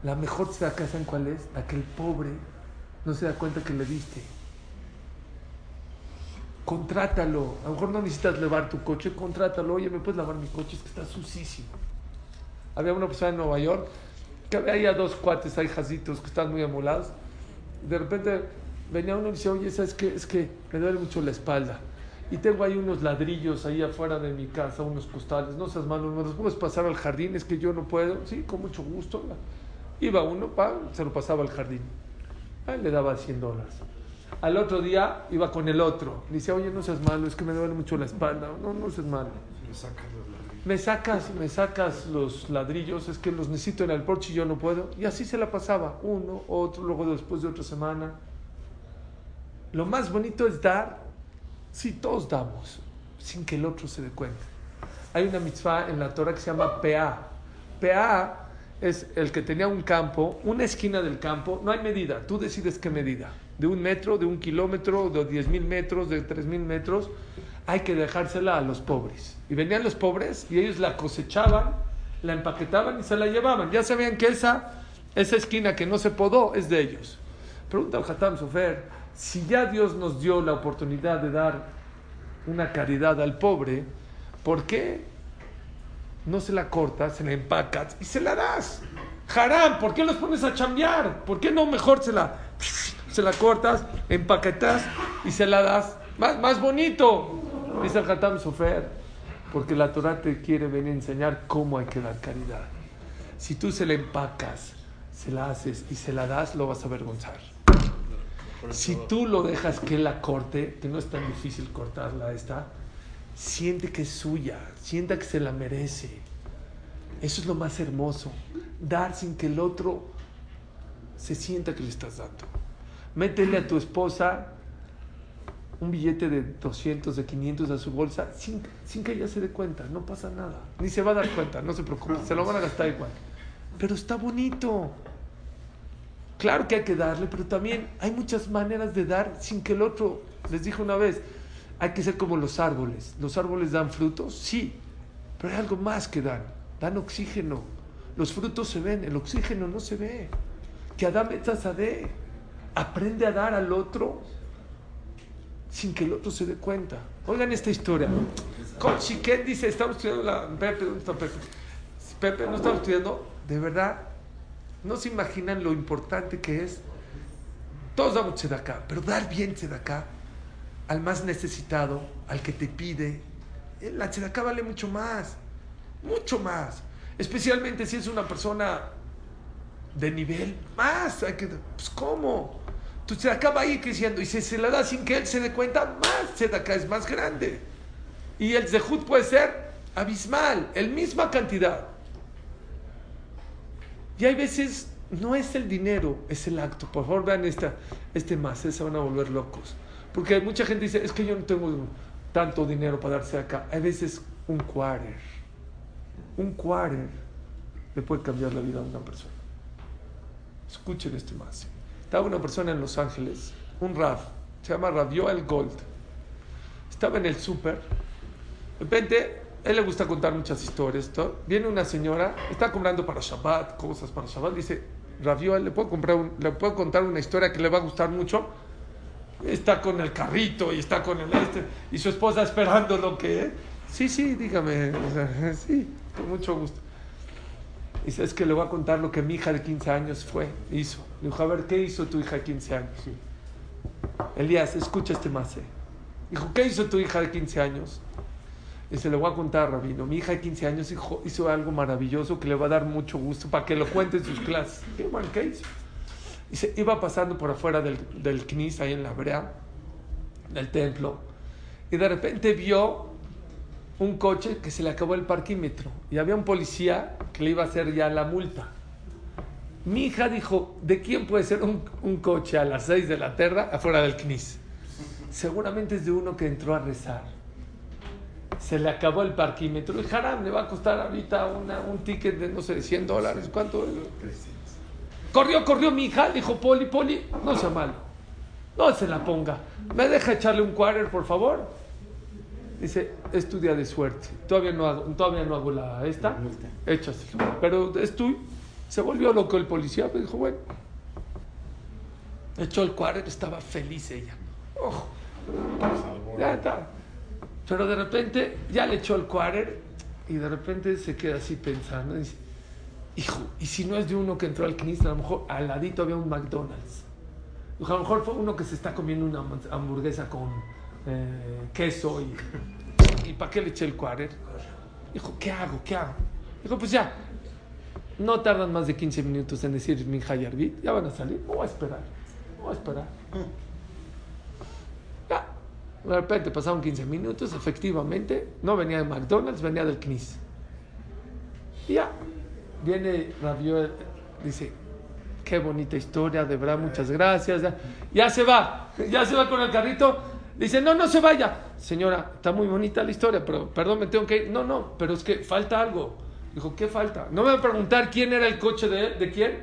La mejor acá, ¿saben cuál es? La que el pobre no se da cuenta que le diste. Contrátalo. A lo mejor no necesitas lavar tu coche, contrátalo. Oye, ¿me puedes lavar mi coche? Es que está sucísimo. Había una persona en Nueva York que había dos cuates ahí jazitos que están muy amolados. De repente venía uno y dice, oye, ¿sabes qué? Es que me duele mucho la espalda. Y tengo ahí unos ladrillos ahí afuera de mi casa, unos costales. No seas malo, ¿me los puedes pasar al jardín? Es que yo no puedo. Sí, con mucho gusto. Iba uno, pa, se lo pasaba al jardín. Ahí le daba 100 dólares. Al otro día iba con el otro. Le dice, oye, no seas malo, es que me duele mucho la espalda. No, no seas malo. Me sacas los. Me sacas, me sacas los ladrillos, es que los necesito en el porche y yo no puedo. Y así se la pasaba, uno, otro, luego después de otra semana. Lo más bonito es dar, si todos damos, sin que el otro se dé cuenta. Hay una mitzvah en la Torah que se llama PA. PA es el que tenía un campo, una esquina del campo, no hay medida, tú decides qué medida. De un metro, de un kilómetro, de diez mil metros, de tres mil metros, hay que dejársela a los pobres. Y venían los pobres y ellos la cosechaban, la empaquetaban y se la llevaban. Ya sabían que esa, esa esquina que no se podó es de ellos. Pregunta al Hatam Sofer, si ya Dios nos dio la oportunidad de dar una caridad al pobre, ¿por qué no se la cortas, se la empacas y se la das? Haram, ¿por qué los pones a chambear? ¿Por qué no mejor se la, se la cortas, empaquetas y se la das? Más, más bonito, dice el Hatam Sofer, porque la Torah te quiere venir a enseñar cómo hay que dar caridad. Si tú se la empacas, se la haces y se la das, lo vas a avergonzar. Si tú lo dejas que la corte, que no es tan difícil cortarla esta, siente que es suya, sienta que se la merece. Eso es lo más hermoso. Dar sin que el otro se sienta que le estás dando. Métele a tu esposa un billete de 200, de 500 a su bolsa sin, sin que ella se dé cuenta. No pasa nada. Ni se va a dar cuenta, no se preocupe. Se lo van a gastar igual. Pero está bonito. Claro que hay que darle, pero también hay muchas maneras de dar sin que el otro, les dije una vez, hay que ser como los árboles. ¿Los árboles dan frutos? Sí, pero hay algo más que dan. Dan oxígeno. Los frutos se ven, el oxígeno no se ve. Que Adam de aprende a dar al otro sin que el otro se dé cuenta. Oigan esta historia. Chiquet dice, estamos estudiando la... Pepe, ¿dónde está Pepe? Pepe, no estamos estudiando, de verdad, no se imaginan lo importante que es. Todos damos acá, pero dar bien acá al más necesitado, al que te pide. eh, La acá vale mucho más, mucho más. Especialmente si es una persona de nivel más. Hay pues, ¿cómo? Tu acá va a ir creciendo y si se la da sin que él se dé cuenta, más acá es más grande. Y el zehut puede ser abismal, el misma cantidad. Y hay veces no es el dinero, es el acto. Por favor, vean esta, este más, se van a volver locos. Porque mucha gente dice, es que yo no tengo tanto dinero para darse acá. Hay veces un quarter, un quarter le puede cambiar la vida a una persona. Escuchen este más. Estaba una persona en Los Ángeles, un Rav, se llama Rav Joel Gold. Estaba en el súper. De repente, él le gusta contar muchas historias. Viene una señora, está comprando para Shabbat, cosas para Shabbat. Dice, Rabio, le puedo, comprar un- le puedo contar una historia que le va a gustar mucho. Está con el carrito y está con el este, y su esposa esperando lo que... Sí, sí, dígame. O sea, sí, con mucho gusto. Dice, es que le voy a contar lo que mi hija de 15 años fue, hizo. Le dijo, a ver, ¿qué hizo tu hija de 15 años? Elías, escucha este más. Dijo, ¿qué hizo tu hija de 15 años? Dice, le voy a contar, Rabino. Mi hija de 15 años hijo- hizo algo maravilloso que le va a dar mucho gusto para que lo cuente en sus clases. ¿Qué, ¿qué hizo? Dice, iba pasando por afuera del, del Knis, ahí en la brea, del templo, y de repente vio un coche que se le acabó el parquímetro y había un policía que le iba a hacer ya la multa. Mi hija dijo, ¿de quién puede ser un, un coche a las 6 de la tarde afuera del CNIS? Seguramente es de uno que entró a rezar. Se le acabó el parquímetro. Y Haram le va a costar ahorita una- un ticket de, no sé, de 100 dólares. ¿Cuánto? Corrió, corrió mi hija. Dijo, Poli, Poli, no sea malo. No se la ponga. ¿Me deja echarle un quarter, por favor? Dice, es tu día de suerte. Todavía no hago, todavía no hago la esta. Échaselo. Pero es tu. Se volvió loco el policía. Me dijo, bueno. Echó el quarter, estaba feliz ella. Ojo. Ya está. Pero de repente ya le echó el quarter y de repente se queda así pensando. Dice, hijo, ¿y si no es de uno que entró al CNIS? A lo mejor al ladito había un McDonald's. A lo mejor fue uno que se está comiendo una hamburguesa con eh, queso y, ¿y para qué le eché el quarter? Dijo, ¿qué hago? ¿Qué hago? Dijo, pues ya, no tardan más de 15 minutos en decir mi Hayarbit, ya van a salir, voy a esperar, voy a esperar. Ya, de repente pasaron 15 minutos, efectivamente, no venía de McDonald's, venía del CNIS. Y ya, viene Rabio, dice, qué bonita historia, de verdad, muchas gracias. Ya, ya se va, ya se va con el carrito. Dice, no, no se vaya. Señora, está muy bonita la historia, pero perdón, me tengo que ir. No, no, pero es que falta algo. Dijo, ¿qué falta? No me va a preguntar quién era el coche de él, ¿de quién?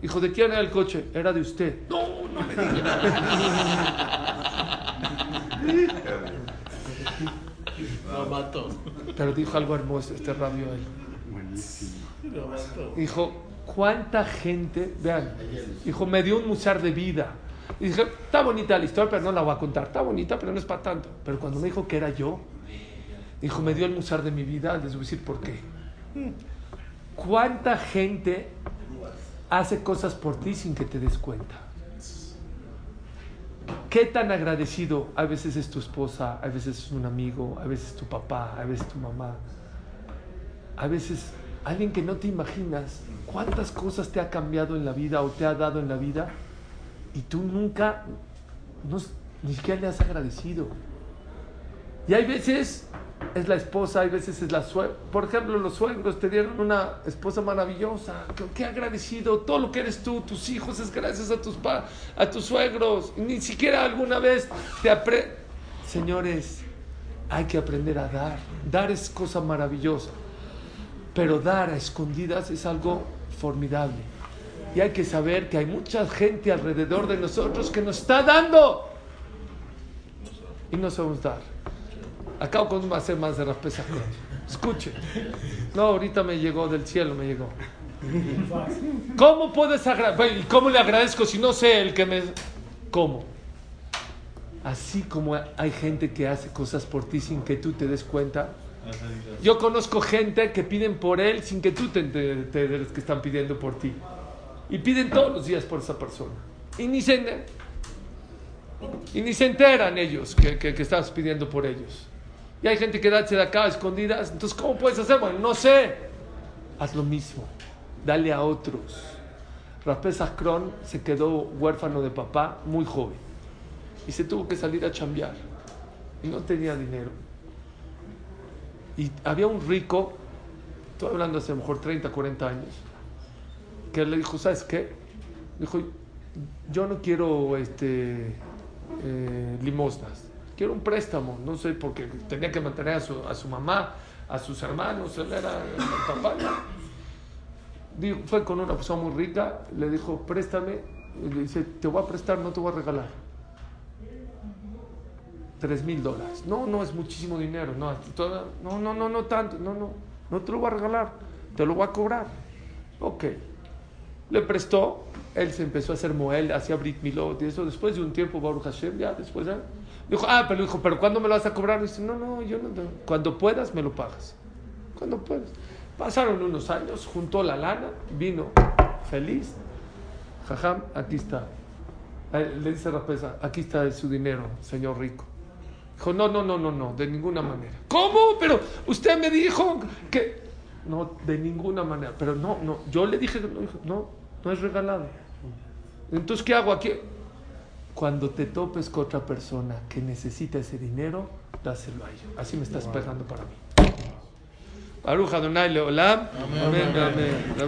Dijo, ¿de quién era el coche? Era de usted. No, no me diga. Lo mató. Pero dijo algo hermoso este rabio él. Lo mató. Dijo, ¿cuánta gente? Vean, dijo, me dio un musar de vida. Y dije, está bonita la historia, pero no la voy a contar. Está bonita, pero no es para tanto. Pero cuando me dijo que era yo, dijo, me dio el musar de mi vida, les voy a decir por qué. ¿Cuánta gente hace cosas por ti sin que te des cuenta? ¿Qué tan agradecido a veces es tu esposa, a veces es un amigo, a veces tu papá, a veces tu mamá? A veces alguien que no te imaginas cuántas cosas te ha cambiado en la vida o te ha dado en la vida y tú nunca, ni siquiera le has agradecido. Y hay veces es la esposa, hay veces es la suegra. Por ejemplo, los suegros te dieron una esposa maravillosa. Qué, agradecido. Todo lo que eres tú, tus hijos, es gracias a tus, pa- a tus suegros. Ni siquiera alguna vez te apre... Señores, hay que aprender a dar. Dar es cosa maravillosa. Pero dar a escondidas es algo formidable. Y hay que saber que hay mucha gente alrededor de nosotros que nos está dando. Y no sabemos dar. Acabo con hacer más de raspesa. Escuche. No, ahorita me llegó del cielo, me llegó. ¿Cómo puedes agradecer? ¿Y cómo le agradezco si no sé el que me... ¿Cómo? Así como hay gente que hace cosas por ti sin que tú te des cuenta. Yo conozco gente que piden por él sin que tú te enteres que están pidiendo por ti. Y piden todos los días por esa persona. Y ni se, y ni se enteran ellos que, que, estás pidiendo por ellos. Y hay gente que da de acá escondidas. Entonces, ¿cómo puedes hacer? Bueno, no sé. Haz lo mismo. Dale a otros. Rapés Akron se quedó huérfano de papá muy joven. Y se tuvo que salir a chambear. Y no tenía dinero. Y había un rico, estoy hablando hace a lo mejor 30, 40 años, que le dijo, ¿sabes qué? Dijo, yo no quiero este, eh, limosnas, quiero un préstamo, no sé, porque tenía que mantener a su, a su mamá, a sus hermanos, él era el papá. Dijo, fue con una persona muy rica, le dijo, préstame, y le dice, te voy a prestar, no te voy a regalar. 3 mil dólares. No, no es muchísimo dinero. No, no, no, no, no tanto. No, no. No te lo voy a regalar. Te lo voy a cobrar. Ok. Le prestó, él se empezó a hacer moel, hacía Brit Milot y eso. Después de un tiempo, Baruch Hashem, ya después, ya. Dijo, ah, pero dijo, ¿pero cuándo me lo vas a cobrar? Dice, no, no, yo no. Cuando puedas, me lo pagas. Cuando puedas. Pasaron unos años, juntó la lana, vino feliz. Jajam, aquí está. Eh, Le dice Rapesa, aquí está su dinero, señor rico. Dijo, no, no, no, no, no, de ninguna manera. ¿Cómo? Pero usted me dijo que... No, de ninguna manera. Pero no, no, yo le dije, no, no, no es regalado. Entonces, ¿qué hago aquí? Cuando te topes con otra persona que necesita ese dinero, dáselo a ella. Así me estás pegando para mí. Baruch Adonai Leolam. Amén. Amén. La